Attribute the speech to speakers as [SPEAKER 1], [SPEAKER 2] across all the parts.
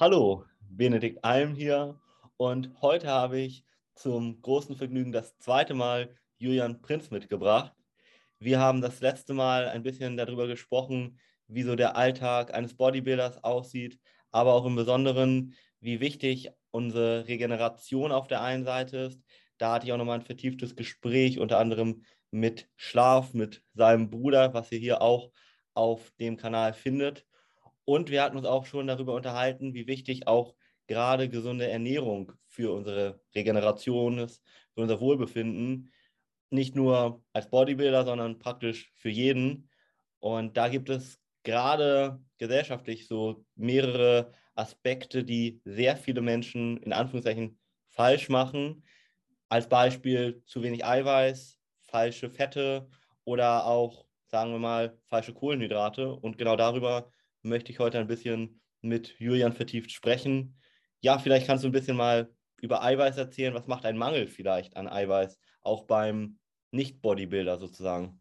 [SPEAKER 1] Hallo, Benedikt Alm hier und heute habe ich zum großen Vergnügen das zweite Mal Julian Prinz mitgebracht. Wir haben das letzte Mal ein bisschen darüber gesprochen, wie so der Alltag eines Bodybuilders aussieht, aber auch im Besonderen, wie wichtig unsere Regeneration auf der einen Seite ist. Da hatte ich auch nochmal ein vertieftes Gespräch, unter anderem mit Schlaf, mit seinem Bruder, was ihr hier auch auf dem Kanal findet. Und wir hatten uns auch schon darüber unterhalten, wie wichtig auch gerade gesunde Ernährung für unsere Regeneration ist, für unser Wohlbefinden. Nicht nur als Bodybuilder, sondern praktisch für jeden. Und da gibt es gerade gesellschaftlich so mehrere Aspekte, die sehr viele Menschen in Anführungszeichen falsch machen. Als Beispiel zu wenig Eiweiß, falsche Fette oder auch, sagen wir mal, falsche Kohlenhydrate. Und genau darüber möchte ich heute ein bisschen mit Julian vertieft sprechen. Ja, vielleicht kannst du ein bisschen mal über Eiweiß erzählen. Was macht ein Mangel vielleicht an Eiweiß, auch beim Nicht-Bodybuilder sozusagen?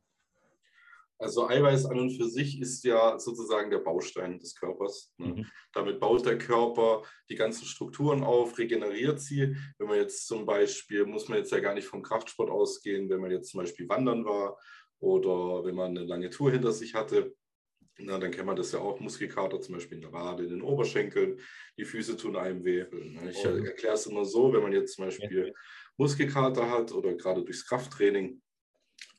[SPEAKER 2] Also Eiweiß an und für sich ist ja sozusagen der Baustein des Körpers. Ne? Mhm. Damit baut der Körper die ganzen Strukturen auf, regeneriert sie. Wenn man jetzt zum Beispiel, muss man jetzt ja gar nicht vom Kraftsport ausgehen, wenn man jetzt zum Beispiel wandern war oder wenn man eine lange Tour hinter sich hatte, na, dann kennt man das ja auch, Muskelkater zum Beispiel in der Wade, in den Oberschenkeln, die Füße tun einem weh. Ich erkläre es immer so, wenn man jetzt zum Beispiel Muskelkater hat oder gerade durchs Krafttraining,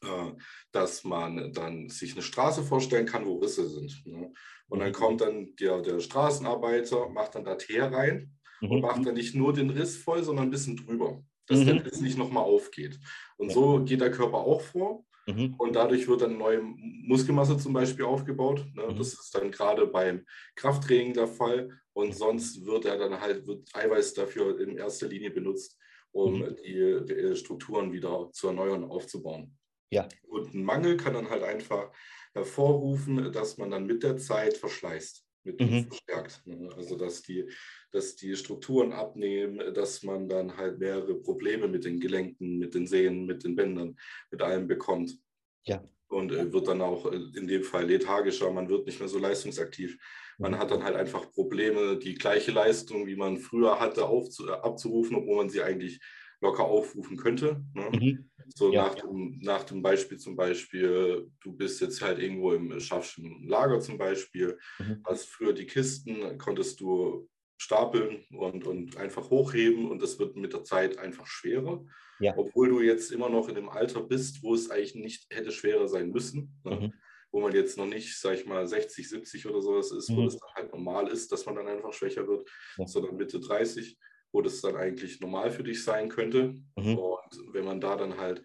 [SPEAKER 2] äh, dass man dann sich eine Straße vorstellen kann, wo Risse sind. Ne? Und dann mhm. kommt dann der, der Straßenarbeiter, macht dann da Teer rein mhm. und macht dann nicht nur den Riss voll, sondern ein bisschen drüber, dass mhm. der Riss nicht nochmal aufgeht. Und so geht der Körper auch vor. Mhm. Und dadurch wird dann neue Muskelmasse zum Beispiel aufgebaut. Ne? Mhm. Das ist dann gerade beim Krafttraining der Fall. Und sonst wird er dann halt, wird Eiweiß dafür in erster Linie benutzt, um mhm. die, die, äh, Strukturen wieder zu erneuern, aufzubauen. Ja. Und ein Mangel kann dann halt einfach hervorrufen, dass man dann mit der Zeit verschleißt mit mhm. verstärkt. Ne? Also dass die, dass die Strukturen abnehmen, dass man dann halt mehrere Probleme mit den Gelenken, mit den Sehnen, mit den Bändern, mit allem bekommt. Ja. Und äh, wird dann auch äh, in dem Fall lethargischer, man wird nicht mehr so leistungsaktiv. Man mhm. hat dann halt einfach Probleme, die gleiche Leistung, wie man früher hatte, aufzu abzurufen, obwohl man sie eigentlich locker aufrufen könnte. Ne? Mhm. So ja, nach, ja. Dem, nach dem Beispiel zum Beispiel, du bist jetzt halt irgendwo im Schaffschen Lager zum Beispiel, mhm. hast früher die Kisten, konntest du stapeln und, und einfach hochheben und das wird mit der Zeit einfach schwerer. Ja. Obwohl du jetzt immer noch in dem Alter bist, wo es eigentlich nicht hätte schwerer sein müssen. Ne? Mhm. Wo man jetzt noch nicht, sag ich mal, 60, 70 oder sowas ist, mhm. wo das dann halt normal ist, dass man dann einfach schwächer wird, sondern Mitte 30 wo das dann eigentlich normal für dich sein könnte. Mhm. Und wenn man da dann halt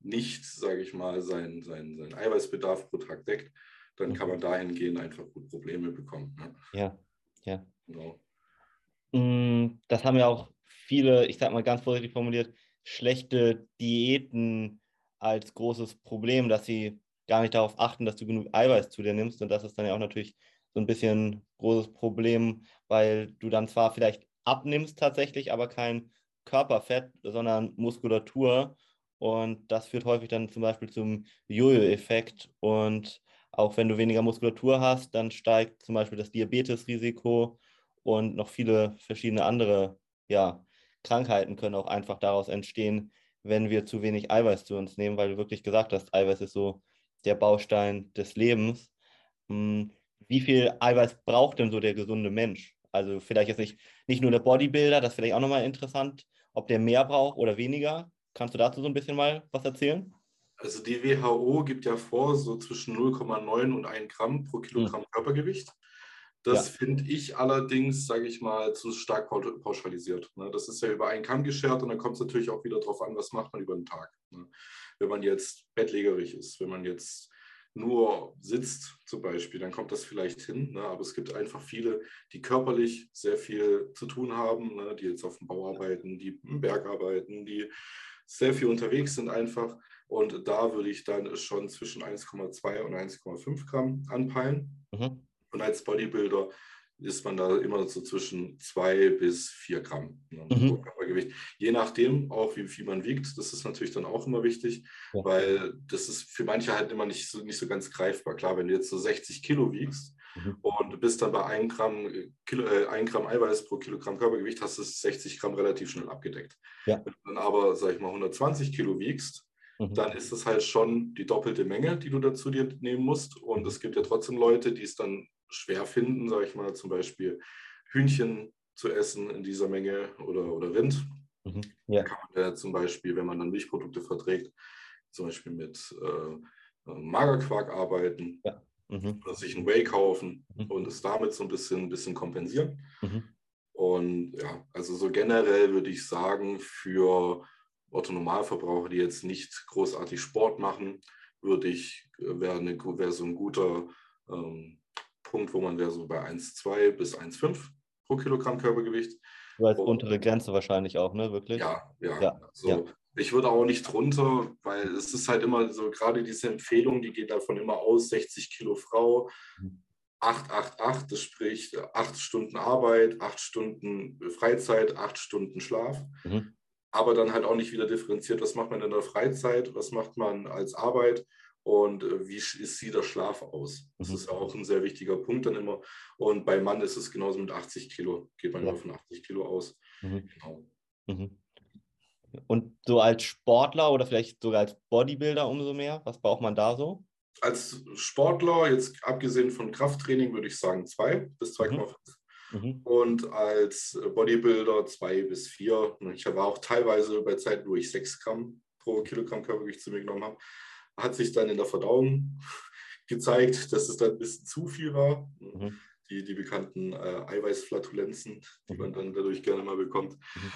[SPEAKER 2] nicht, sage ich mal, seinen sein, sein Eiweißbedarf pro Tag deckt, dann mhm. kann man dahingehend einfach gut Probleme bekommen.
[SPEAKER 1] Ne? Ja, ja. Genau. Mm, das haben ja auch viele, ich sag mal ganz vorsichtig formuliert, schlechte Diäten als großes Problem, dass sie gar nicht darauf achten, dass du genug Eiweiß zu dir nimmst. Und das ist dann ja auch natürlich so ein bisschen großes Problem, weil du dann zwar vielleicht abnimmst tatsächlich, aber kein Körperfett, sondern Muskulatur. Und das führt häufig dann zum Beispiel zum Jojo-Effekt. Und auch wenn du weniger Muskulatur hast, dann steigt zum Beispiel das Diabetesrisiko und noch viele verschiedene andere ja, Krankheiten können auch einfach daraus entstehen, wenn wir zu wenig Eiweiß zu uns nehmen, weil du wirklich gesagt hast, Eiweiß ist so der Baustein des Lebens. Hm, wie viel Eiweiß braucht denn so der gesunde Mensch? Also vielleicht jetzt nicht, nicht nur der Bodybuilder, das ist vielleicht auch nochmal interessant, ob der mehr braucht oder weniger. Kannst du dazu so ein bisschen mal was erzählen?
[SPEAKER 2] Also die WHO gibt ja vor, so zwischen 0,9 und 1 Gramm pro Kilogramm hm. Körpergewicht. Das ja. finde ich allerdings, sage ich mal, zu stark pauschalisiert. Ne? Das ist ja über einen Kamm geschert und dann kommt es natürlich auch wieder darauf an, was macht man über den Tag. Ne? Wenn man jetzt bettlägerig ist, wenn man jetzt nur sitzt zum Beispiel, dann kommt das vielleicht hin. Ne? Aber es gibt einfach viele, die körperlich sehr viel zu tun haben, ne? die jetzt auf dem Bau arbeiten, die im Berg arbeiten, die sehr viel unterwegs sind einfach. Und da würde ich dann schon zwischen 1,2 und 1,5 Gramm anpeilen. Mhm. Und als Bodybuilder ist man da immer so zwischen zwei bis vier Gramm ne, mhm. Körpergewicht. Je nachdem auch, wie viel man wiegt. Das ist natürlich dann auch immer wichtig, ja. weil das ist für manche halt immer nicht so, nicht so ganz greifbar. Klar, wenn du jetzt so 60 Kilo wiegst Mhm. Und bist dann bei 1 Gramm, Kilo, äh, 1 Gramm Eiweiß pro Kilogramm Körpergewicht, hast du 60 Gramm relativ schnell abgedeckt. Ja. Wenn du dann aber, sag ich mal, 120 Kilo wiegst, mhm. dann ist es halt schon die doppelte Menge, die du dazu dir nehmen musst. Und es gibt ja trotzdem Leute, die es dann schwer finden, sage ich mal, zum Beispiel Hühnchen zu essen in dieser Menge oder, oder Rind. Mhm. Ja. Kann man ja zum Beispiel, wenn man dann Milchprodukte verträgt, zum Beispiel mit äh, Magerquark arbeiten ja. mhm. oder sich ein Whey kaufen mhm. und es damit so ein bisschen, bisschen kompensieren. Mhm. Und ja, also so generell würde ich sagen, für Otto Normalverbraucher, die jetzt nicht großartig Sport machen, würde ich, äh, wäre wär so ein guter ähm, Punkt, wo man wäre so bei 1,2 bis 1,5 pro Kilogramm Körpergewicht.
[SPEAKER 1] Als untere Grenze wahrscheinlich auch, ne? Wirklich?
[SPEAKER 2] Ja, ja. ja, also, ja. Ich würde auch nicht drunter, weil es ist halt immer so, gerade diese Empfehlung, die geht davon immer aus, 60 Kilo Frau, 888, mhm. das spricht 8 Stunden Arbeit, 8 Stunden Freizeit, 8 Stunden Schlaf. Mhm. Aber dann halt auch nicht wieder differenziert, was macht man in der Freizeit, was macht man als Arbeit und äh, wie sieht der Schlaf aus? Das mhm. ist ja auch ein sehr wichtiger Punkt dann immer. Und bei Mann ist es genauso mit 80 Kilo, geht man ja von 80 Kilo aus. Mhm. Genau.
[SPEAKER 1] Mhm. Und so als Sportler oder vielleicht sogar als Bodybuilder umso mehr, was braucht man da so?
[SPEAKER 2] Als Sportler, jetzt abgesehen von Krafttraining, würde ich sagen 2 bis 2,5. Mhm. mhm. Und als Bodybuilder 2 bis 4. Ich war auch teilweise bei Zeiten, wo ich 6 Gramm pro Kilogramm Körpergewicht zu mir genommen habe hat sich dann in der Verdauung gezeigt, dass es dann ein bisschen zu viel war. Mhm. Die, die bekannten äh, Eiweißflatulenzen, die man dann dadurch gerne mal bekommt. Mhm.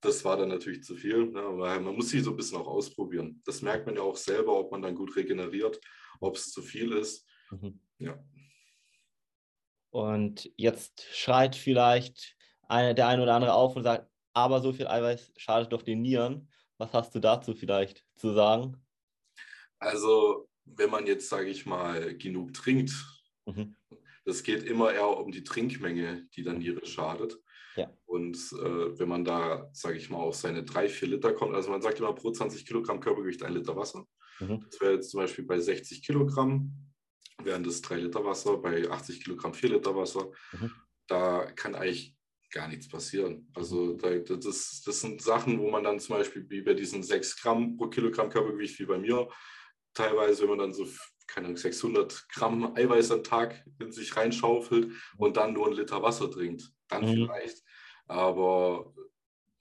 [SPEAKER 2] Das war dann natürlich zu viel. Ne? Aber man muss sie so ein bisschen auch ausprobieren. Das merkt man ja auch selber, ob man dann gut regeneriert, ob es zu viel ist. Mhm. Ja.
[SPEAKER 1] Und jetzt schreit vielleicht eine, der eine oder andere auf und sagt, aber so viel Eiweiß schadet doch den Nieren. Was hast du dazu vielleicht zu sagen?
[SPEAKER 2] Also, wenn man jetzt, sage ich mal, genug trinkt, mhm. das geht immer eher um die Trinkmenge, die dann Niere schadet. Ja. Und äh, wenn man da, sage ich mal, auf seine drei, vier Liter kommt, also man sagt immer pro 20 Kilogramm Körpergewicht ein Liter Wasser. Mhm. Das wäre jetzt zum Beispiel bei 60 Kilogramm, wären das drei Liter Wasser, bei 80 Kilogramm vier Liter Wasser. Mhm. Da kann eigentlich gar nichts passieren. Also da, das, das sind Sachen, wo man dann zum Beispiel wie bei diesen 6 Gramm pro Kilogramm Körpergewicht wie bei mir, teilweise, wenn man dann so, keine Ahnung, 600 Gramm Eiweiß am Tag in sich reinschaufelt und dann nur ein Liter Wasser trinkt, dann mhm. vielleicht. Aber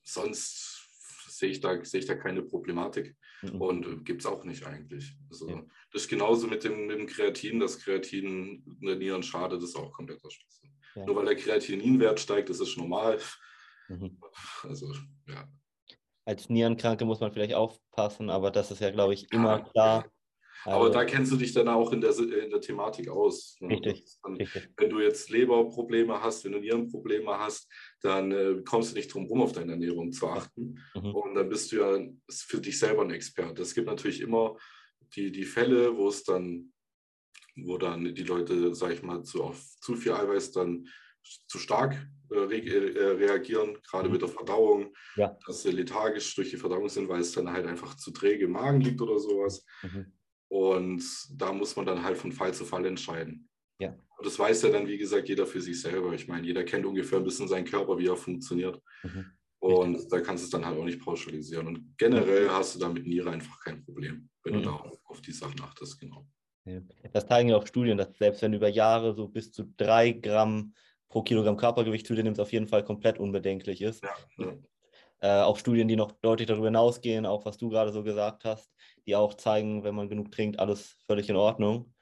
[SPEAKER 2] sonst sehe ich da, sehe ich da keine Problematik mhm. und äh, gibt es auch nicht eigentlich. Also, ja. Das ist genauso mit dem, mit dem Kreatin. Das Kreatin in der Nieren schadet, ist auch kompletter Schwachsinn. Ja. Nur weil der Kreatininwert steigt, das ist normal. Mhm.
[SPEAKER 1] Also, ja. Als Nierenkranke muss man vielleicht aufpassen, aber das ist ja, glaube ich, immer ja, klar.
[SPEAKER 2] Aber also, da kennst du dich dann auch in der, in der Thematik aus.
[SPEAKER 1] Ne? Richtig,
[SPEAKER 2] dann, richtig, Wenn du jetzt Leberprobleme hast, wenn du Nierenprobleme hast, dann äh, kommst du nicht drum rum, auf deine Ernährung zu achten. Mhm. Und dann bist du ja für dich selber ein Experte. Es gibt natürlich immer die, die Fälle, wo es dann, wo dann die Leute, sag ich mal, zu, auf zu viel Eiweiß dann zu stark äh, re äh, reagieren, gerade mhm. mit der Verdauung, ja. dass sie lethargisch durch die Verdauung sind, weil es dann halt einfach zu träge im Magen liegt oder sowas. Mhm. Und da muss man dann halt von Fall zu Fall entscheiden. Ja. Und das weiß ja dann, wie gesagt, jeder für sich selber. Ich meine, jeder kennt ungefähr ein bisschen seinen Körper, wie er funktioniert. Mhm. Und da kannst du es dann halt auch nicht pauschalisieren. Und generell hast du da mit Niere einfach kein Problem, wenn mhm. du da auf, auf die Sachen achtest, genau.
[SPEAKER 1] Das zeigen ja auch Studien, dass selbst wenn du über Jahre so bis zu drei Gramm pro Kilogramm Körpergewicht zu dir nimmst, auf jeden Fall komplett unbedenklich ist. Ja, ja. Äh, auch Studien, die noch deutlich darüber hinausgehen, auch was du gerade so gesagt hast, die auch zeigen, wenn man genug trinkt, alles völlig in Ordnung.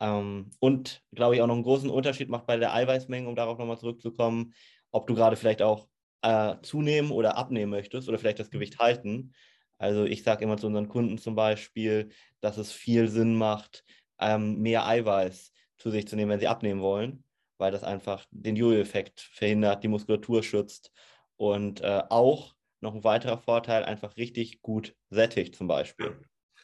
[SPEAKER 1] Ähm, und glaube ich auch noch einen großen Unterschied macht bei der Eiweißmenge, um darauf nochmal zurückzukommen, ob du gerade vielleicht auch äh, zunehmen oder abnehmen möchtest oder vielleicht das Gewicht halten. Also ich sage immer zu unseren Kunden zum Beispiel, dass es viel Sinn macht, ähm, mehr Eiweiß zu sich zu nehmen, wenn sie abnehmen wollen, weil das einfach den Jojo-Effekt verhindert, die Muskulatur schützt und äh, auch noch ein weiterer Vorteil, einfach richtig gut sättigt zum Beispiel.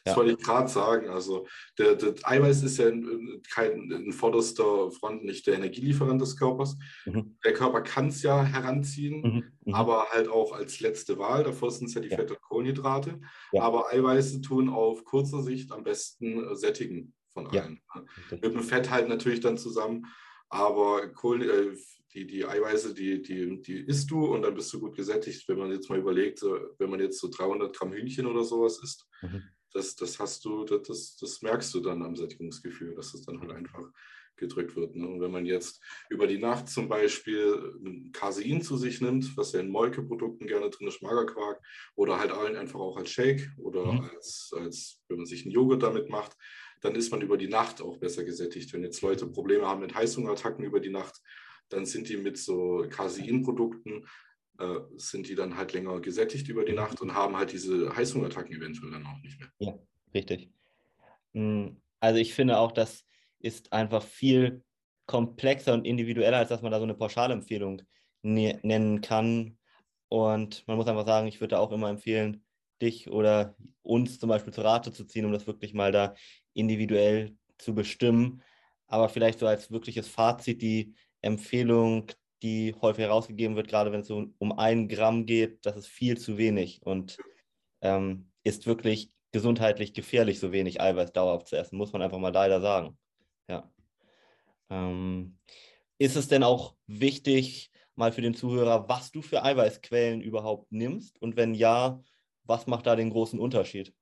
[SPEAKER 2] Das ja. wollte ich gerade sagen. Also der, der, Eiweiß ist ja in, kein, in vorderster Front nicht der Energielieferant des Körpers. Mhm. Der Körper kann es ja heranziehen, mhm. Mhm. aber halt auch als letzte Wahl. Davor sind es ja die ja. Fette und Kohlenhydrate. Ja. Aber Eiweiße tun auf kurzer Sicht am besten äh, sättigen von allen. Mit dem Fett halt natürlich dann zusammen. aber Kohlen, äh, die, die Eiweiße, die, die, die isst du und dann bist du gut gesättigt. Wenn man jetzt mal überlegt, wenn man jetzt so 300 Gramm Hühnchen oder sowas isst, mhm. das, das hast du, das, das merkst du dann am Sättigungsgefühl, dass es dann halt einfach gedrückt wird. Ne? Und wenn man jetzt über die Nacht zum Beispiel Casein zu sich nimmt, was ja in Molkeprodukten gerne drin ist, Magerquark, oder halt einfach auch als Shake oder mhm. als, als, wenn man sich einen Joghurt damit macht, dann ist man über die Nacht auch besser gesättigt. Wenn jetzt Leute Probleme haben mit Heißhungerattacken über die Nacht, dann sind die mit so Caseinprodukten, äh, sind die dann halt länger gesättigt über die mhm. Nacht und haben halt diese Heißhungerattacken eventuell dann auch nicht mehr.
[SPEAKER 1] Ja, richtig. Hm, also ich finde auch, das ist einfach viel komplexer und individueller, als dass man da so eine Pauschalempfehlung ne nennen kann. Und man muss einfach sagen, ich würde auch immer empfehlen, dich oder uns zum Beispiel zur Rate zu ziehen, um das wirklich mal da individuell zu bestimmen. Aber vielleicht so als wirkliches Fazit die Empfehlung, die häufig herausgegeben wird, gerade wenn es um ein Gramm geht, das ist viel zu wenig und ähm, ist wirklich gesundheitlich gefährlich, so wenig Eiweiß dauerhaft zu essen, muss man einfach mal leider sagen. Ja. Ähm, ist es denn auch wichtig, mal für den Zuhörer, was du für Eiweißquellen überhaupt nimmst? Und wenn ja, was macht da den großen Unterschied?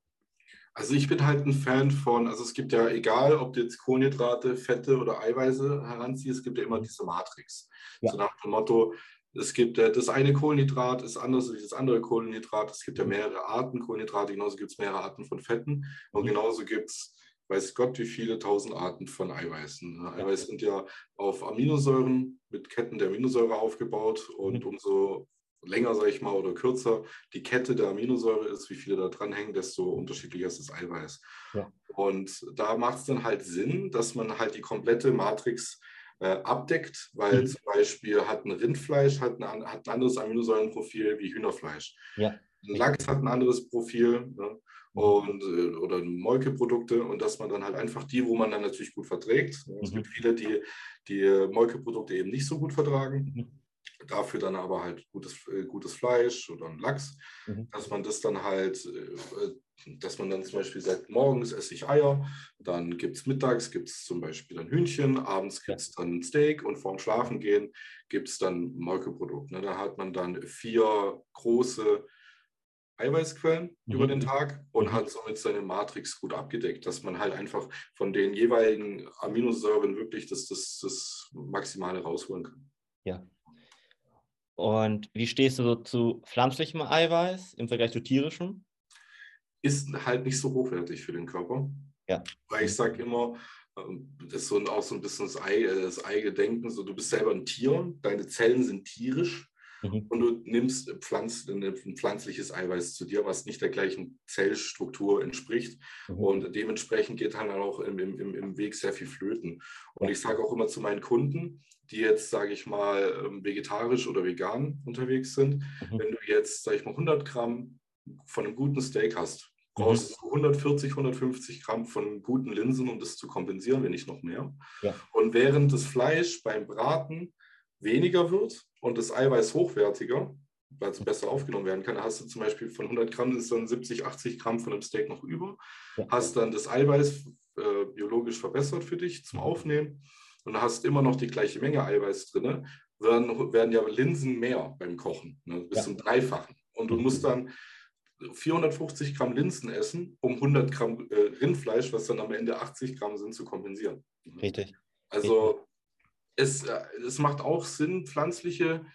[SPEAKER 2] Also ich bin halt ein Fan von, also es gibt ja, egal ob du jetzt Kohlenhydrate, Fette oder Eiweiße heranziehst, es gibt ja immer mhm. diese Matrix. Ja. So nach dem Motto, es gibt das eine Kohlenhydrat ist anders als das andere Kohlenhydrat. Es gibt ja mhm. mehrere Arten Kohlenhydrate, genauso gibt es mehrere Arten von Fetten und mhm. genauso gibt es, weiß Gott, wie viele tausend Arten von Eiweißen. Eiweiß sind ja auf Aminosäuren mit Ketten der Aminosäure aufgebaut und umso länger, sage ich mal, oder kürzer die Kette der Aminosäure ist, wie viele da dranhängen, desto unterschiedlicher ist das Eiweiß. Ja. Und da macht es dann halt Sinn, dass man halt die komplette Matrix äh, abdeckt, weil mhm. zum Beispiel hat ein Rindfleisch hat ein, hat ein anderes Aminosäurenprofil wie Hühnerfleisch. Ja. Ein Lachs hat ein anderes Profil ne? Mhm. und, äh, oder Molkeprodukte und dass man dann halt einfach die, wo man dann natürlich gut verträgt. Es mhm. gibt viele, die die Molkeprodukte eben nicht so gut vertragen. Mhm dafür dann aber halt gutes, äh, gutes Fleisch oder ein Lachs, mhm. dass man das dann halt, äh, dass man dann zum Beispiel sagt, morgens esse ich Eier, dann gibt es mittags, gibt es zum Beispiel dann Hühnchen, abends gibt es dann Steak und vorm Schlafengehen gibt es dann Molkeprodukt. Ne? Da hat man dann vier große Eiweißquellen mhm. über den Tag und mhm. hat somit seine Matrix gut abgedeckt, dass man halt einfach von den jeweiligen Aminosäuren wirklich das, das, das Maximale rausholen kann.
[SPEAKER 1] Ja, und wie stehst du so zu pflanzlichem Eiweiß im Vergleich zu tierischem?
[SPEAKER 2] Ist halt nicht so hochwertig für den Körper. Ja. Weil ich sage immer, ähm, das ist so auch so ein bisschen das, Ei, äh, das Eigedenken, so du bist selber ein Tier, deine Zellen sind tierisch mhm. und du nimmst Pflanz, ein pflanzliches Eiweiß zu dir, was nicht der gleichen Zellstruktur entspricht. Mhm. Und dementsprechend geht dann auch im, im, im Weg sehr viel flöten. Und ich sage auch immer zu meinen Kunden, die jetzt, sage ich mal, ähm, vegetarisch oder vegan unterwegs sind, mhm. wenn du jetzt, sage ich mal, 100 Gramm von einem guten Steak hast, brauchst du 140, 150 Gramm von guten Linsen, um das zu kompensieren, wenn nicht noch mehr. Ja. Und während das Fleisch beim Braten weniger wird und das Eiweiß hochwertiger, weil es besser aufgenommen werden kann, hast du zum Beispiel von 100 Gramm ist dann 70, 80 Gramm von dem Steak noch über, hast dann das Eiweiß äh, biologisch verbessert für dich zum. Aufnehmen und hast immer noch die gleiche Menge Eiweiß drin, werden, werden ja Linsen mehr beim Kochen, ne, bis ja. zum Dreifachen. Und du musst dann 450 Gramm Linsen essen, um 100 Gramm äh, Rindfleisch, was dann am Ende 80 Gramm sind, zu kompensieren.
[SPEAKER 1] Richtig.
[SPEAKER 2] Also Es, äh, es macht auch Sinn, pflanzliche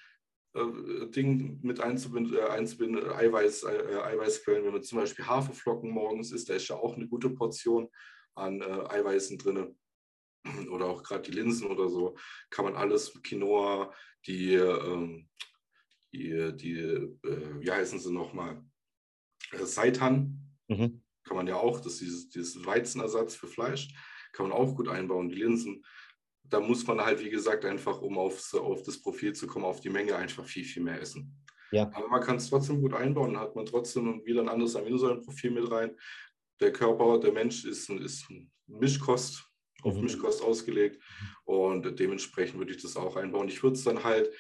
[SPEAKER 2] äh, Dinge mit einzubinden, äh, einzubinden Eiweiß, äh, Eiweißquellen. Wenn man zum Beispiel Haferflocken morgens isst, da ist ja auch eine gute Portion an äh, Eiweißen drin oder auch gerade die Linsen oder so, kann man alles, Quinoa, die, ähm, die, die äh, wie heißen sie nochmal, äh, Seitan, mhm. kann man ja auch, das ist dieses, dieses Weizenersatz für Fleisch, kann man auch gut einbauen, die Linsen. Da muss man halt, wie gesagt, einfach, um aufs, auf das Profil zu kommen, auf die Menge einfach viel, viel mehr essen. Ja. Aber man kann es trotzdem gut einbauen, dann hat man trotzdem wieder ein anderes Aminosäurenprofil mit rein. Der Körper, der Mensch ist, ist Mischkost, auf mhm. Mischkost ausgelegt und dementsprechend würde ich das auch einbauen. Ich würde es dann halt,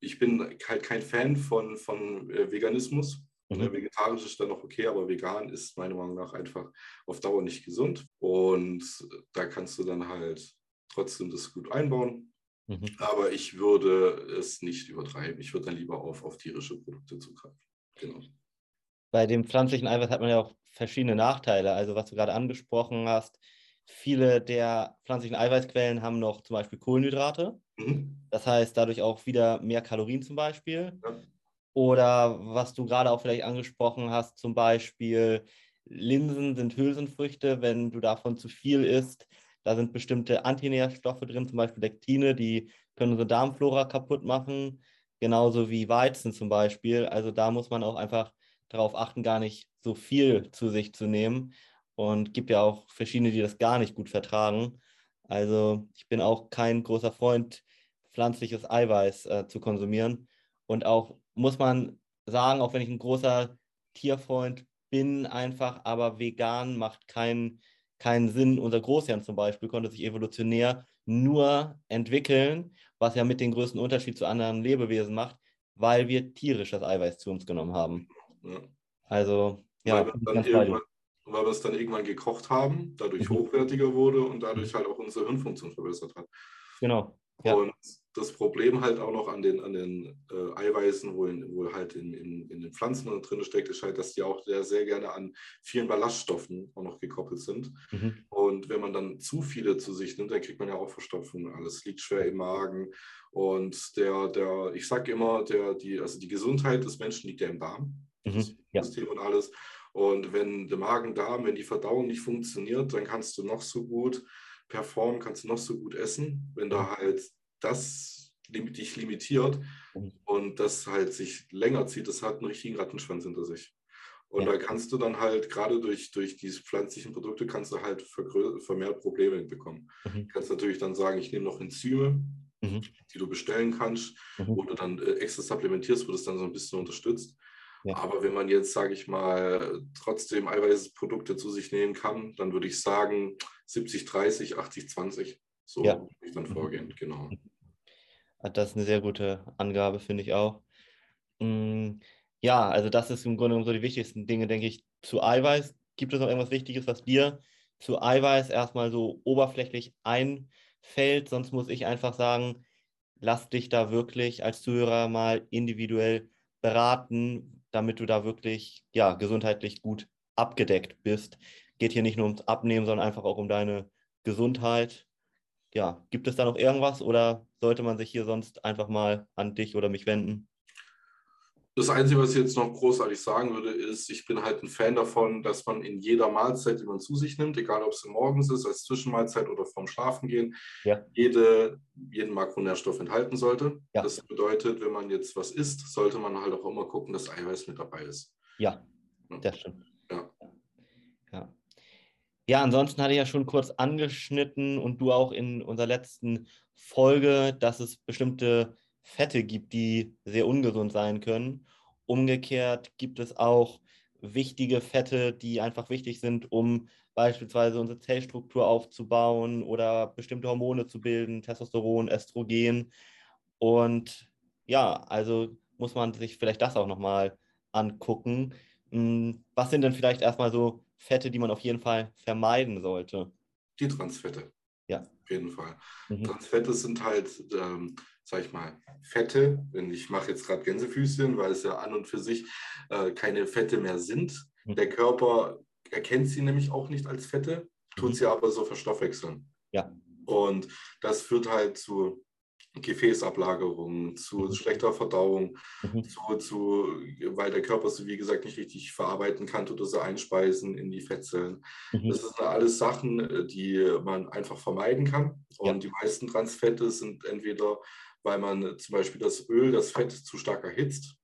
[SPEAKER 2] ich bin halt kein Fan von, von äh, Veganismus. Mhm. Ne, vegetarisch ist dann noch okay, aber vegan ist meiner Meinung nach einfach auf Dauer nicht gesund. Und da kannst du dann halt trotzdem das gut einbauen. Mhm. Aber ich würde es nicht übertreiben. Ich würde dann lieber auf, auf tierische Produkte zugreifen. Genau.
[SPEAKER 1] Bei dem pflanzlichen Eiweiß hat man ja auch verschiedene Nachteile. Also was du gerade angesprochen hast, viele der pflanzlichen Eiweißquellen haben noch zum Beispiel Kohlenhydrate. Mhm. Das heißt, dadurch auch wieder mehr Kalorien zum Beispiel. Ja. Oder was du gerade auch vielleicht angesprochen hast, zum Beispiel Linsen sind Hülsenfrüchte. Wenn du davon zu viel isst, da sind bestimmte Antinährstoffe drin, zum Beispiel Lektine, die können unsere Darmflora kaputt machen. Genauso wie Weizen zum Beispiel. Also da muss man auch einfach darauf achten, gar nicht so viel zu sich zu nehmen. Und gibt ja auch verschiedene, die das gar nicht gut vertragen. Also ich bin auch kein großer Freund, pflanzliches Eiweiß äh, zu konsumieren. Und auch muss man sagen, auch wenn ich ein großer Tierfreund bin, einfach, aber vegan macht keinen keinen Sinn. Unser Großhirn zum Beispiel konnte sich evolutionär nur entwickeln, was ja mit dem größten Unterschied zu anderen Lebewesen macht, weil wir tierisches Eiweiß zu uns genommen haben. Ja. Also, ja,
[SPEAKER 2] weil wir, weil wir es dann irgendwann gekocht haben, dadurch mhm. hochwertiger wurde und dadurch mhm. halt auch unsere Hirnfunktion verbessert hat.
[SPEAKER 1] Genau.
[SPEAKER 2] Ja. Und das Problem halt auch noch an den, an den äh, Eiweißen, wo, in, wo halt in, in, in den Pflanzen drin steckt, ist halt, dass die auch sehr, sehr gerne an vielen Ballaststoffen auch noch gekoppelt sind. Mhm. Und wenn man dann zu viele zu sich nimmt, dann kriegt man ja auch Verstopfung. Alles liegt schwer im Magen. Und der, der, ich sage immer, der, die, also die Gesundheit des Menschen liegt ja im Darm. Mhm. Das ja. System und alles. Und wenn der Magen-Darm, wenn die Verdauung nicht funktioniert, dann kannst du noch so gut performen, kannst du noch so gut essen. Wenn da halt das dich limitiert mhm. und das halt sich länger zieht, das hat einen richtigen Rattenschwanz hinter sich. Und ja. da kannst du dann halt, gerade durch, durch diese pflanzlichen Produkte, kannst du halt vermehrt Probleme bekommen. Mhm. Du kannst natürlich dann sagen, ich nehme noch Enzyme, mhm. die du bestellen kannst, mhm. wo du dann äh, extra supplementierst, wo das dann so ein bisschen unterstützt. Ja. Aber wenn man jetzt, sage ich mal, trotzdem Eiweißprodukte zu sich nehmen kann, dann würde ich sagen 70, 30, 80, 20. So ja. würde ich dann vorgehen, genau.
[SPEAKER 1] Das ist eine sehr gute Angabe, finde ich auch. Mm, ja, also das ist im Grunde genommen so die wichtigsten Dinge, denke ich, zu Eiweiß. Gibt es noch irgendwas Wichtiges, was dir zu Eiweiß erstmal so oberflächlich einfällt? Sonst muss ich einfach sagen, lass dich da wirklich als Zuhörer mal individuell beraten, damit du da wirklich ja, gesundheitlich gut abgedeckt bist. Geht hier nicht nur ums Abnehmen, sondern einfach auch um deine Gesundheit. Ja, gibt es da noch irgendwas oder sollte man sich hier sonst einfach mal an dich oder mich wenden?
[SPEAKER 2] Das Einzige, was ich jetzt noch großartig sagen würde, ist, ich bin halt ein Fan davon, dass man in jeder Mahlzeit, die man zu sich nimmt, egal ob es morgens ist, als Zwischenmahlzeit oder vorm Schlafengehen, ja. jede, jeden Makronährstoff enthalten sollte. Ja. Das bedeutet, wenn man jetzt was isst, sollte man halt auch immer gucken, dass Eiweiß mit dabei ist.
[SPEAKER 1] Ja, ja. das stimmt. Ja. ansonsten hatte ich ja schon kurz angeschnitten und du auch in unserer letzten Folge, dass es bestimmte Fette gibt, die sehr ungesund sein können. Umgekehrt gibt es auch wichtige Fette, die einfach wichtig sind, um beispielsweise unsere Zellstruktur aufzubauen oder bestimmte Hormone zu bilden, Testosteron, Östrogen. Und ja, also muss man sich vielleicht das auch nochmal angucken. Hm, was sind denn vielleicht erstmal so Fette, die man auf jeden Fall vermeiden sollte?
[SPEAKER 2] Die Transfette.
[SPEAKER 1] Ja.
[SPEAKER 2] Auf jeden Fall. Mhm. Transfette sind halt ähm, sag ich mal, Fette, denn ich mache jetzt gerade Gänsefüßchen, weil es ja an und für sich äh, keine Fette mehr sind. Mhm. Der Körper erkennt sie nämlich auch nicht als Fette, tut mhm. sie aber so verstoffwechseln.
[SPEAKER 1] Ja.
[SPEAKER 2] Und das führt halt zu Gefäßablagerungen, zu mhm. schlechter Verdauung, mhm. zu, zu, weil der Körper sie, wie gesagt, nicht richtig verarbeiten kann, tut er sie einspeisen in die Fettzellen. Mhm. Das sind alles Sachen, äh, die man einfach vermeiden kann. Und ja. die meisten Transfette sind entweder weil man zum Beispiel das Öl, das Fett zu stark erhitzt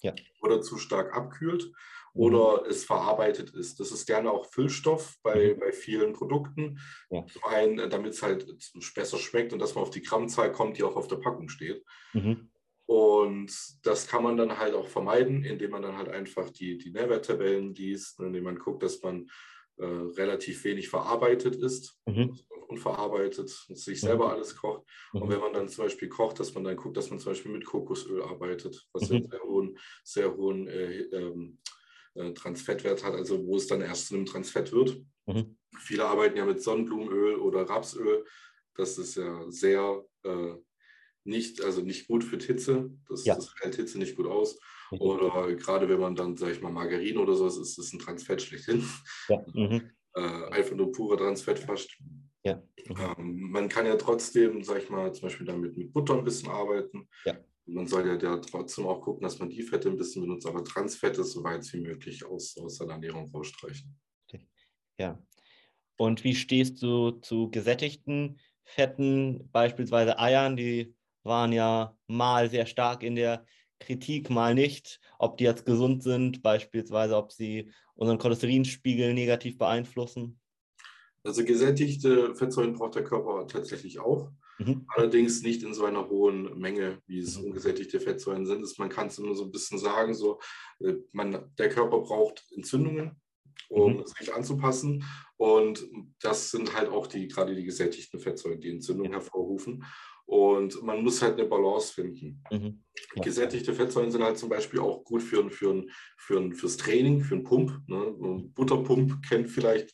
[SPEAKER 2] ja. oder zu stark abkühlt. Oder es verarbeitet ist. Das ist gerne auch Füllstoff bei, mhm. bei vielen Produkten. Ja. Zum einen, damit es halt besser schmeckt und dass man auf die Grammzahl kommt, die auch auf der Packung steht. Mhm. Und das kann man dann halt auch vermeiden, indem man dann halt einfach die, die Nährwerttabellen liest, indem man guckt, dass man äh, relativ wenig verarbeitet ist, mhm. unverarbeitet, sich selber mhm. alles kocht. Mhm. Und wenn man dann zum Beispiel kocht, dass man dann guckt, dass man zum Beispiel mit Kokosöl arbeitet, was mhm. einen sehr hohen, sehr hohen äh, ähm, äh, Transfettwert hat, also wo es dann erst zu einem Transfett wird. Mhm. Viele arbeiten ja mit Sonnenblumenöl oder Rapsöl. Das ist ja sehr, äh, nicht, also nicht gut für Hitze. Das, ja. das hält Hitze nicht gut aus. Mhm. Oder gerade wenn man dann, sag ich mal, Margarine oder sowas ist, ist ein Transfett schlechthin. Ja. Mhm. Äh, einfach nur pure Transfett fast. Ja. Mhm. Ähm, man kann ja trotzdem, sag ich mal, zum Beispiel damit mit Butter ein bisschen arbeiten. Ja. Man soll ja, ja trotzdem auch gucken, dass man die Fette ein bisschen benutzt, aber Transfette so weit wie möglich aus, aus seiner Ernährung rausstreichen.
[SPEAKER 1] Ja. Und wie stehst du zu gesättigten Fetten, beispielsweise Eiern? Die waren ja mal sehr stark in der Kritik, mal nicht, ob die jetzt gesund sind, beispielsweise ob sie unseren Cholesterinspiegel negativ beeinflussen.
[SPEAKER 2] Also gesättigte Fettsäuren braucht der Körper tatsächlich auch. Mhm. Allerdings nicht in so einer hohen Menge, wie es mhm. ungesättigte Fettsäuren sind. Man kann es immer so ein bisschen sagen, so, äh, man, der Körper braucht Entzündungen, um mhm. sich anzupassen. Und das sind halt auch die, gerade die gesättigten Fettsäuren, die Entzündung hervorrufen. Und man muss halt eine Balance finden. Mhm. Ja. Gesättigte Fettsäuren sind halt zum Beispiel auch gut für, für, für, fürs Training, für einen Pump. Ne? Butterpump kennt vielleicht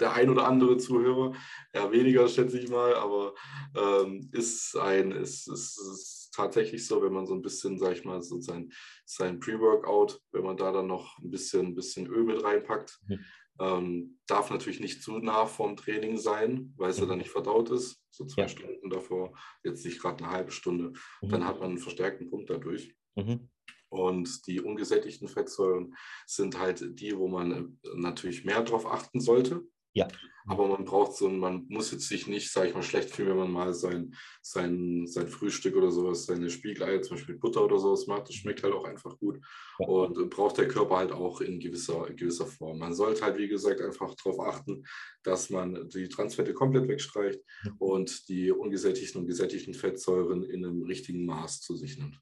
[SPEAKER 2] der ein oder andere Zuhörer, ja weniger schätze ich mal, aber ähm, ist ein, ist, ist, ist, tatsächlich so, wenn man so ein bisschen, sag ich mal, so sein, sein Pre-Workout, wenn man da dann noch ein bisschen, bisschen Öl mit reinpackt, mhm. ähm, darf natürlich nicht zu nah vorm Training sein, weil es mhm. ja dann nicht verdaut ist, so zwei ja. Stunden davor, jetzt nicht gerade eine halbe Stunde, mhm. dann hat man einen verstärkten Punkt dadurch. Mhm. Und die ungesättigten Fettsäuren sind halt die, wo man äh, natürlich mehr drauf achten sollte. Ja. Aber man braucht so, man muss jetzt sich nicht, sage ich mal, schlecht fühlen, wenn man mal sein, sein, sein Frühstück oder sowas, seine Spiegeleier, zum Beispiel Butter oder sowas macht. Das schmeckt halt auch einfach gut. Ja. Und braucht der Körper halt auch in gewisser, in gewisser Form. Man sollte halt, wie gesagt, einfach darauf achten, dass man die Transfette komplett wegstreicht ja. und die ungesättigten und gesättigten Fettsäuren in einem richtigen Maß zu sich nimmt.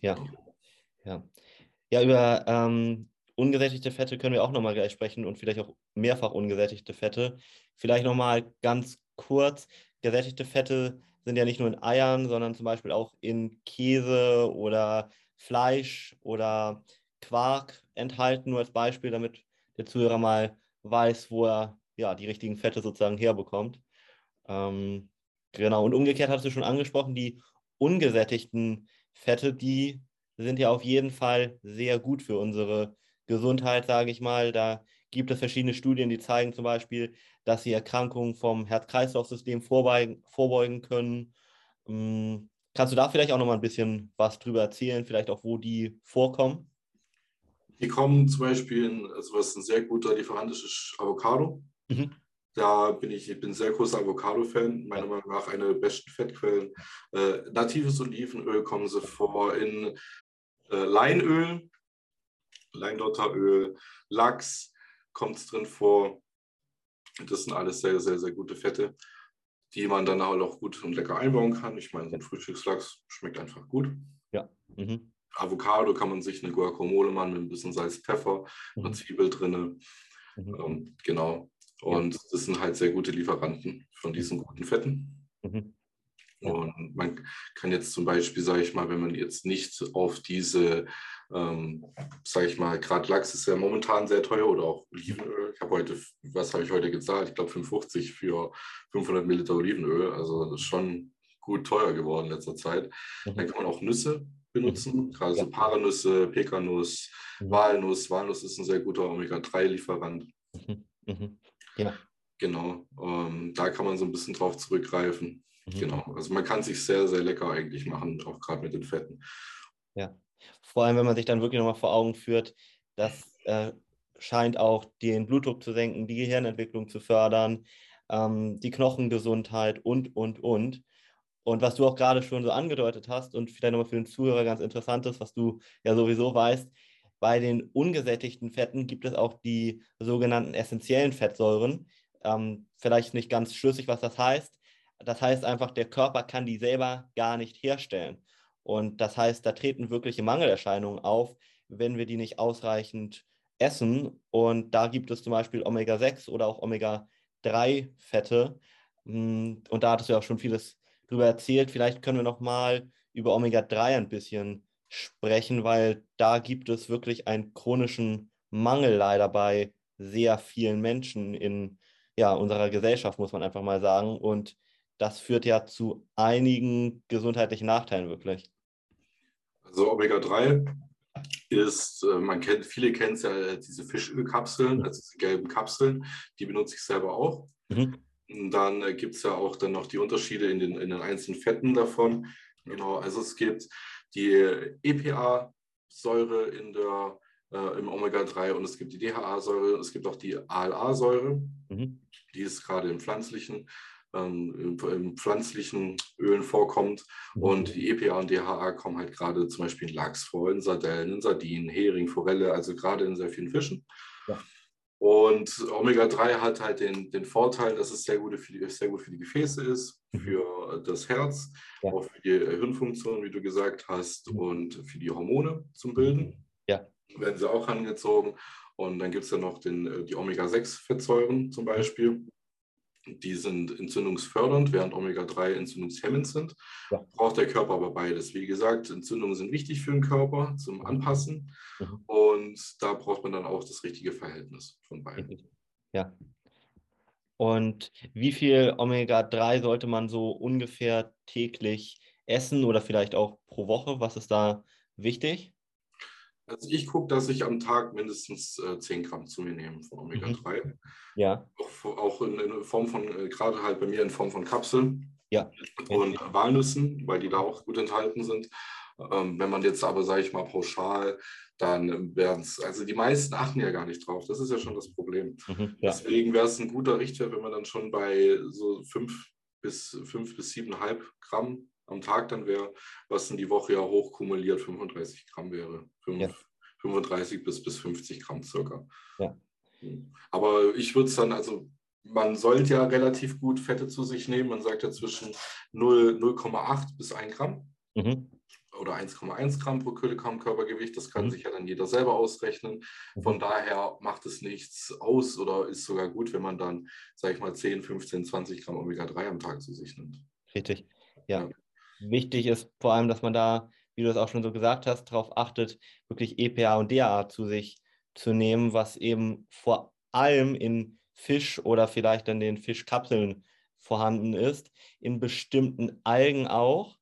[SPEAKER 1] Ja. Ja, ja über ähm, ungesättigte Fette können wir auch nochmal gleich sprechen und vielleicht auch mehrfach ungesättigte Fette. Vielleicht nochmal ganz kurz. Gesättigte Fette sind ja nicht nur in Eiern, sondern zum Beispiel auch in Käse oder Fleisch oder Quark enthalten, nur als Beispiel, damit der Zuhörer mal weiß, wo er ja, die richtigen Fette sozusagen herbekommt. Ähm, genau, und umgekehrt hast du schon angesprochen, die ungesättigten Fette, die sind ja auf jeden Fall sehr gut für unsere Gesundheit, sage ich mal. Da gibt es verschiedene Studien, die zeigen zum Beispiel, dass sie Erkrankungen vom Herz-Kreislauf-System vorbeugen, vorbeugen können. Ähm, kannst du da vielleicht auch noch mal ein bisschen was drüber erzählen, vielleicht auch, wo die vorkommen?
[SPEAKER 2] Die kommen zum Beispiel, in, also was ein sehr guter Lieferant ist, ist Avocado. Mhm. Da bin ich, ich bin sehr großer Avocado-Fan, meiner Meinung nach eine der besten Fettquellen. Äh, natives Olivenöl kommen sie vor in äh, Leinöl, Leindotteröl, Lachs kommt es drin vor. Das sind alles sehr, sehr, sehr gute Fette, die man dann auch gut und lecker einbauen kann. Ich meine, so ein Frühstückslachs schmeckt einfach gut. Ja. Mhm. Avocado kann man sich eine Guacamole machen mit ein bisschen Salz, Pfeffer, mhm. einer Zwiebel drin. Mhm. Ähm, genau. Und ja. das sind halt sehr gute Lieferanten von diesen guten Fetten. Mhm. Und man kann jetzt zum Beispiel, sage ich mal, wenn man jetzt nicht auf diese, ähm, sage ich mal, gerade Lachs ist ja momentan sehr teuer oder auch Olivenöl. Ich habe heute, was habe ich heute gezahlt? Ich glaube 55 für 500 Milliliter Olivenöl. Also das ist schon gut teuer geworden in letzter Zeit. Mhm. Dann kann man auch Nüsse benutzen, mhm. gerade so Paranüsse, Pekanuss, mhm. Walnuss. Walnuss ist ein sehr guter Omega-3-Lieferant. Mhm. mhm. Ja. Genau, ähm, da kann man so ein bisschen drauf zurückgreifen. Mhm. Genau, also man kann sich sehr, sehr lecker eigentlich machen, auch gerade mit den Fetten.
[SPEAKER 1] Ja, vor allem wenn man sich dann wirklich nochmal vor Augen führt, das äh, scheint auch den Blutdruck zu senken, die Gehirnentwicklung zu fördern, ähm, die Knochengesundheit und, und, und. Und was du auch gerade schon so angedeutet hast und vielleicht nochmal für den Zuhörer ganz interessant ist, was du ja sowieso weißt, bei den ungesättigten Fetten gibt es auch die sogenannten essentiellen Fettsäuren. Ähm, vielleicht nicht ganz schlüssig, was das heißt, das heißt einfach, der Körper kann die selber gar nicht herstellen. Und das heißt, da treten wirkliche Mangelerscheinungen auf, wenn wir die nicht ausreichend essen. Und da gibt es zum Beispiel Omega-6 oder auch Omega-3-Fette. Hm, und da hattest du ja auch schon vieles drüber erzählt. Vielleicht können wir noch mal über Omega-3 ein bisschen sprechen, weil da gibt es wirklich einen chronischen Mangel leider bei sehr vielen Menschen in ja, unserer Gesellschaft, muss man einfach mal sagen. Und das führt ja zu einigen gesundheitlichen Nachteilen wirklich.
[SPEAKER 2] Also Omega-3 ist, äh, man kennt, viele kennen es ja, diese Fischölkapseln, also diese gelben Kapseln, die benutze ich selber auch. Mhm. Dann äh, gibt es ja auch dann noch die Unterschiede in den, in den einzelnen Fetten davon. Genau, also es gibt die EPA-Säure in der, äh, im Omega-3 und es gibt die DHA-Säure, es gibt auch die ALA-Säure, mhm. die ist gerade im pflanzlichen ähm, in pflanzlichen Ölen vorkommt. Mhm. Und die EPA und DHA kommen halt gerade zum Beispiel in Lachs vor, in Sardellen, in Sardinen, Hering, Forelle, also gerade in sehr vielen Fischen. Ja. Und Omega-3 hat halt den, den Vorteil, dass es sehr, gute für die, sehr gut für die Gefäße ist, mhm. für das Herz, ja. auch für die Hirnfunktion, wie du gesagt hast, mhm. und für die Hormone zum Bilden. Ja. Werden sie auch angezogen. Und dann gibt es ja noch den, äh, die Omega-6-Fettsäuren zum Beispiel die sind entzündungsfördernd, während Omega-3 entzündungshemmend sind. Ja. Braucht der Körper aber beides. Wie gesagt, Entzündungen sind wichtig für den Körper zum. Anpassen. Mhm. Und da braucht man dann auch das richtige Verhältnis von beiden.
[SPEAKER 1] Ja. Und wie viel Omega-3 sollte man so ungefähr täglich essen oder vielleicht auch pro Woche? Was ist da wichtig?
[SPEAKER 2] Also ich gucke, dass ich am Tag mindestens äh, 10 Gramm zu mir nehme von Omega-3. Mhm. Ja. Auch, auch in, in, Form von, äh, gerade halt bei mir in Form von Kapseln. Ja. Und Walnüssen, weil die da auch gut enthalten sind. Ähm, wenn man jetzt aber, sage ich mal, pauschal, dann werden es, also die meisten achten ja gar nicht drauf. Das ist ja schon das Problem. Mhm, ja. Deswegen wäre es ein guter Richtwert, wenn man dann schon bei so 5 bis 5 bis 7,5 Gramm am Tag dann wäre, was in die Woche ja hochkumuliert 35 Gramm wäre. 5, ja. 35 bis, bis 50 Gramm circa. Ja. Hm. Aber ich würde es dann, also man sollte ja relativ gut Fette zu sich nehmen. Man sagt ja zwischen 0,8 bis 1 Gramm. Mhm. Oder 1,1 Gramm pro Kilogramm Körpergewicht. Das kann mhm. sich ja dann jeder selber ausrechnen. Mhm. Von daher macht es nichts aus oder ist sogar gut, wenn man dann, sage ich mal, 10, 15, 20 Gramm Omega-3 am Tag zu sich nimmt.
[SPEAKER 1] Richtig. ja. ja wichtig ist vor allem, dass man da, wie du es auch schon so gesagt hast, darauf achtet, wirklich EPA und DHA zu sich zu nehmen, was eben vor allem in Fisch oder vielleicht in den Fischkapseln vorhanden ist, in bestimmten Algen auch,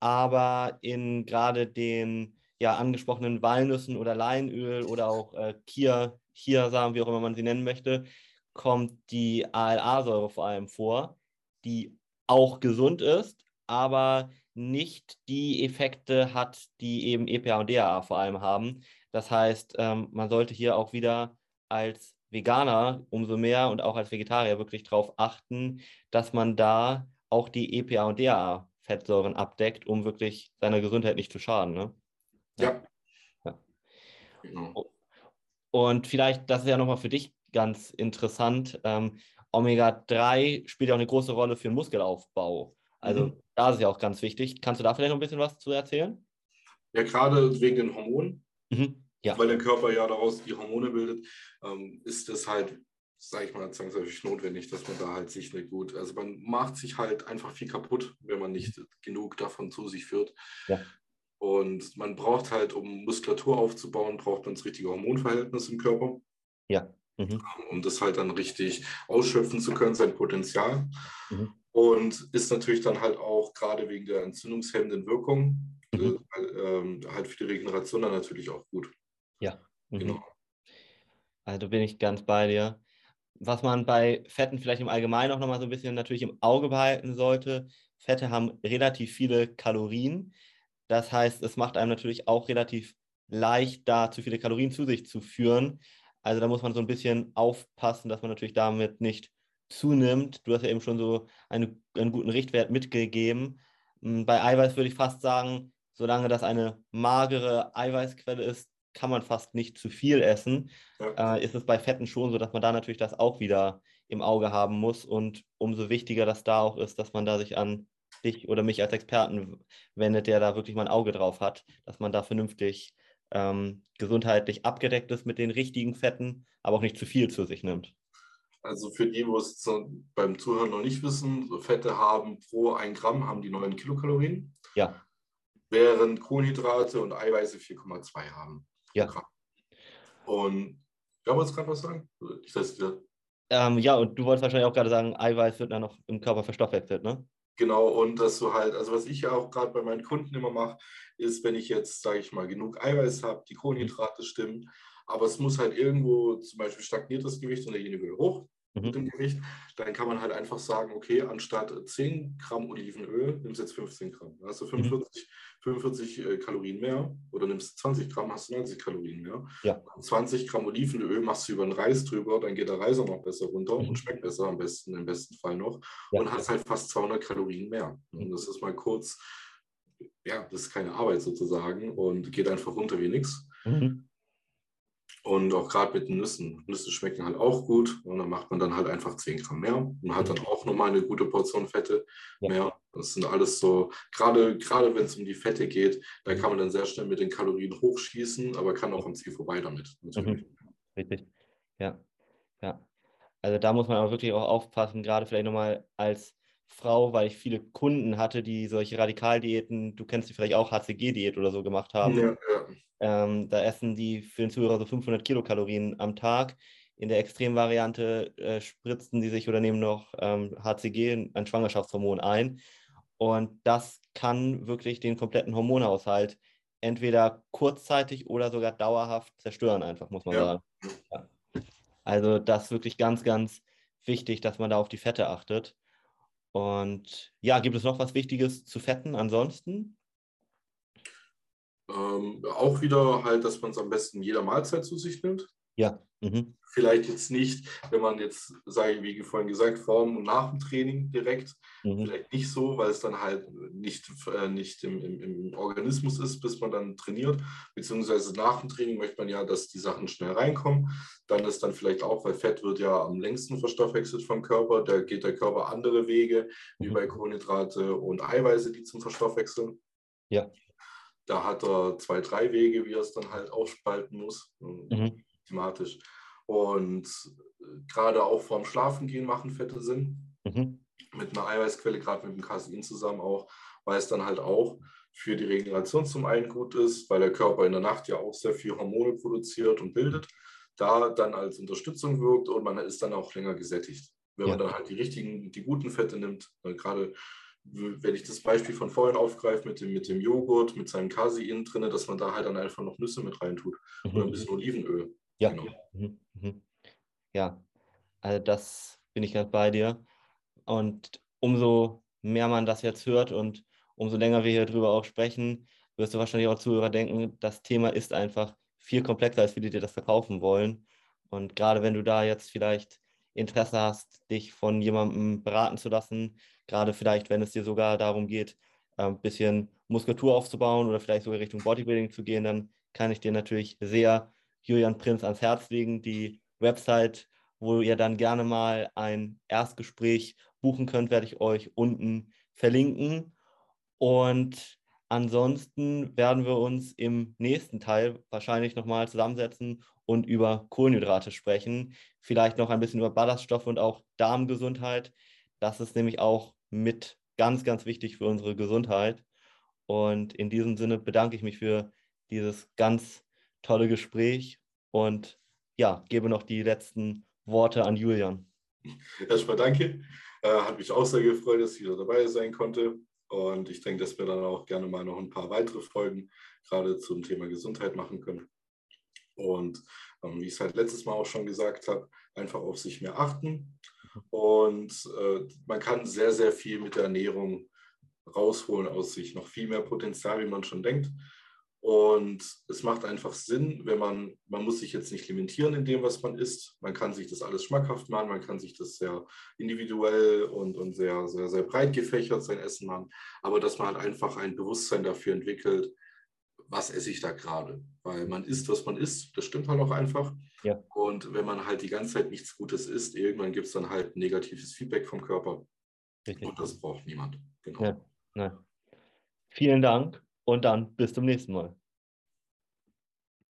[SPEAKER 1] aber in gerade den ja angesprochenen Walnüssen oder Leinöl oder auch äh, Kia, Chiasamen, wie auch immer man sie nennen möchte, kommt die ALA-Säure vor allem vor, die auch gesund ist, aber nicht die Effekte hat, die eben EPA und DHA vor allem haben. Das heißt, ähm, man sollte hier auch wieder als Veganer umso mehr und auch als Vegetarier wirklich darauf achten, dass man da auch die EPA und DHA-Fettsäuren abdeckt, um wirklich seiner Gesundheit nicht zu schaden. Ne? Ja. ja. Genau. Und vielleicht, das ist ja nochmal für dich ganz interessant, ähm, Omega-3 spielt ja auch eine große Rolle für den Muskelaufbau. Also mhm. da ist es ja auch ganz wichtig. Kannst du da vielleicht noch ein bisschen was zu erzählen?
[SPEAKER 2] Ja, gerade wegen den Hormonen, mhm. ja. weil der Körper ja daraus die Hormone bildet, ähm, ist es halt, sage ich mal, zwangsläufig notwendig, dass man da halt sich nicht gut, also man macht sich halt einfach viel kaputt, wenn man nicht genug davon zu sich führt. Ja. Und man braucht halt, um Muskulatur aufzubauen, braucht man das richtige Hormonverhältnis im Körper. Ja. Mhm. Um das halt dann richtig ausschöpfen zu können, sein Potenzial. Mhm. Und ist natürlich dann halt auch gerade wegen der entzündungshemmenden Wirkung mhm. äh, halt für die Regeneration dann natürlich auch gut.
[SPEAKER 1] Ja, mhm. genau. Also bin ich ganz bei dir. Was man bei Fetten vielleicht im Allgemeinen auch nochmal so ein bisschen natürlich im Auge behalten sollte, Fette haben relativ viele Kalorien. Das heißt, es macht einem natürlich auch relativ leicht, da zu viele Kalorien zu sich zu führen. Also da muss man so ein bisschen aufpassen, dass man natürlich damit nicht zunimmt. Du hast ja eben schon so eine, einen guten Richtwert mitgegeben. Hm, bei Eiweiß würde ich fast sagen, solange das eine magere Eiweißquelle ist, kann man fast nicht zu viel essen. Ja. Äh, ist es bei Fetten schon so, dass man da natürlich das auch wieder im Auge haben muss. Und umso wichtiger das da auch ist, dass man da sich an dich oder mich als Experten wendet, der da wirklich mal ein Auge drauf hat, dass man da vernünftig ähm, gesundheitlich abgedeckt ist mit den richtigen Fetten, aber auch nicht zu viel zu sich nimmt.
[SPEAKER 2] Also für die, wo es beim Zuhören noch nicht wissen, Fette haben pro 1 Gramm haben die 9 Kilokalorien. Ja. Während Kohlenhydrate und Eiweiße 4,2 haben. Ja. Und wer wollte gerade was sagen? Ich weiß wieder.
[SPEAKER 1] Ähm, ja, und du wolltest wahrscheinlich auch gerade sagen, Eiweiß wird dann noch im Körper verstoffwechselt, ne?
[SPEAKER 2] Genau, und dass du halt, also was ich ja auch gerade bei meinen Kunden immer mache, ist, wenn ich jetzt, sage ich mal, genug Eiweiß habe, die Kohlenhydrate stimmen, aber es muss halt irgendwo, zum Beispiel stagniert das Gewicht und derjenige will hoch, mhm. mit dem Gewicht, dann kann man halt einfach sagen, okay, anstatt 10 Gramm Olivenöl nimmst du jetzt 15 Gramm. Also 45, mhm. 45 äh, Kalorien mehr oder nimmst 20 Gramm, hast du 90 Kalorien mehr.
[SPEAKER 1] Ja.
[SPEAKER 2] 20 Gramm Olivenöl machst du über den Reis drüber, dann geht der Reis auch noch besser runter mhm. und schmeckt besser am besten, im besten Fall noch ja. und hast halt fast 200 Kalorien mehr. Und mhm. das ist mal kurz, ja, das ist keine Arbeit sozusagen und geht einfach runter wie nichts. Mhm. Und auch gerade mit den Nüssen. Nüsse schmecken halt auch gut. Und dann macht man dann halt einfach 10 Gramm mehr und hat dann auch nochmal eine gute Portion Fette ja. mehr. Das sind alles so, gerade, gerade wenn es um die Fette geht, da kann man dann sehr schnell mit den Kalorien hochschießen, aber kann auch am Ziel vorbei damit.
[SPEAKER 1] Mhm. Richtig. Ja. Ja. Also da muss man aber wirklich auch aufpassen, gerade vielleicht nochmal als Frau, weil ich viele Kunden hatte, die solche Radikaldiäten, du kennst die vielleicht auch, HCG-Diät oder so gemacht haben. Ja, ja. Ähm, da essen die für den Zuhörer so 500 Kilokalorien am Tag. In der Extremvariante äh, spritzen die sich oder nehmen noch ähm, HCG, ein Schwangerschaftshormon, ein. Und das kann wirklich den kompletten Hormonhaushalt entweder kurzzeitig oder sogar dauerhaft zerstören, einfach, muss man ja. sagen. Ja. Also das ist wirklich ganz, ganz wichtig, dass man da auf die Fette achtet. Und ja, gibt es noch was Wichtiges zu Fetten ansonsten?
[SPEAKER 2] Ähm, auch wieder halt, dass man es am besten jeder Mahlzeit zu sich nimmt.
[SPEAKER 1] Ja. Mhm.
[SPEAKER 2] Vielleicht jetzt nicht, wenn man jetzt, sage ich, wie vorhin gesagt, vor und nach dem Training direkt. Mhm. Vielleicht nicht so, weil es dann halt nicht, äh, nicht im, im, im, Organismus ist, bis man dann trainiert. Beziehungsweise nach dem Training möchte man ja, dass die Sachen schnell reinkommen. Dann ist dann vielleicht auch, weil Fett wird ja am längsten verstoffwechselt vom Körper, da geht der Körper andere Wege, mhm. wie bei Kohlenhydrate und Eiweiße, die zum Verstoffwechseln.
[SPEAKER 1] Ja.
[SPEAKER 2] Da hat er zwei, drei Wege, wie er es dann halt aufspalten muss, mhm. thematisch. Und äh, gerade auch vorm Schlafengehen machen Fette Sinn. Mhm. Mit einer Eiweißquelle, gerade mit dem Casein zusammen auch, weil es dann halt auch für die Regeneration zum einen gut ist, weil der Körper in der Nacht ja auch sehr viel Hormone produziert und bildet, da dann als Unterstützung wirkt und man ist dann auch länger gesättigt. Wenn ja. man dann halt die richtigen, die guten Fette nimmt, gerade wenn ich das Beispiel von vorhin aufgreife mit dem, mit dem Joghurt, mit seinem Casein drin, dass man da halt dann einfach noch Nüsse mit reintut mhm. oder ein bisschen Olivenöl.
[SPEAKER 1] Ja. Genau. Mhm. Mhm. Ja, also das bin ich ganz bei dir. Und umso mehr man das jetzt hört und umso länger wir hier drüber auch sprechen, wirst du wahrscheinlich auch Zuhörer denken, das Thema ist einfach viel komplexer, als viele dir das verkaufen wollen. Und gerade wenn du da jetzt vielleicht Interesse hast, dich von jemandem beraten zu lassen, gerade vielleicht, wenn es dir sogar darum geht, ein bisschen Muskulatur aufzubauen oder vielleicht sogar Richtung Bodybuilding zu gehen, dann kann ich dir natürlich sehr Julian Prinz ans Herz legen, die Website, wo ihr dann gerne mal ein Erstgespräch buchen könnt, werde ich euch unten verlinken. Und ansonsten werden wir uns im nächsten Teil wahrscheinlich nochmal zusammensetzen und über Kohlenhydrate sprechen. Vielleicht noch ein bisschen über Ballaststoffe und auch Darmgesundheit. Das ist nämlich auch mit ganz, ganz wichtig für unsere Gesundheit. Und in diesem Sinne bedanke ich mich für dieses ganz tolle Gespräch und ja, gebe noch die letzten Worte an Julian.
[SPEAKER 2] Erstmal danke. Äh, hat mich auch sehr gefreut, dass ich wieder dabei sein konnte. Und ich denke, dass wir dann auch gerne mal noch ein paar weitere Folgen gerade zum Thema Gesundheit machen können. Und ähm, wie ich es halt letztes Mal auch schon gesagt habe, einfach auf sich mehr achten. Und äh, man kann sehr, sehr viel mit der Ernährung rausholen aus sich. Noch viel mehr Potenzial, wie man schon denkt. Und es macht einfach Sinn, wenn man, man muss sich jetzt nicht limitieren in dem, was man isst. Man kann sich das alles schmackhaft machen, man kann sich das sehr individuell und, und sehr, sehr, sehr breit gefächert sein Essen machen. Aber dass man halt einfach ein Bewusstsein dafür entwickelt, was esse ich da gerade? Weil man isst, was man isst, das stimmt halt auch einfach.
[SPEAKER 1] Ja.
[SPEAKER 2] Und wenn man halt die ganze Zeit nichts Gutes isst, irgendwann gibt es dann halt negatives Feedback vom Körper. Richtig. Und das braucht niemand.
[SPEAKER 1] Genau. Ja. Ja. Vielen Dank und dann bis zum nächsten Mal.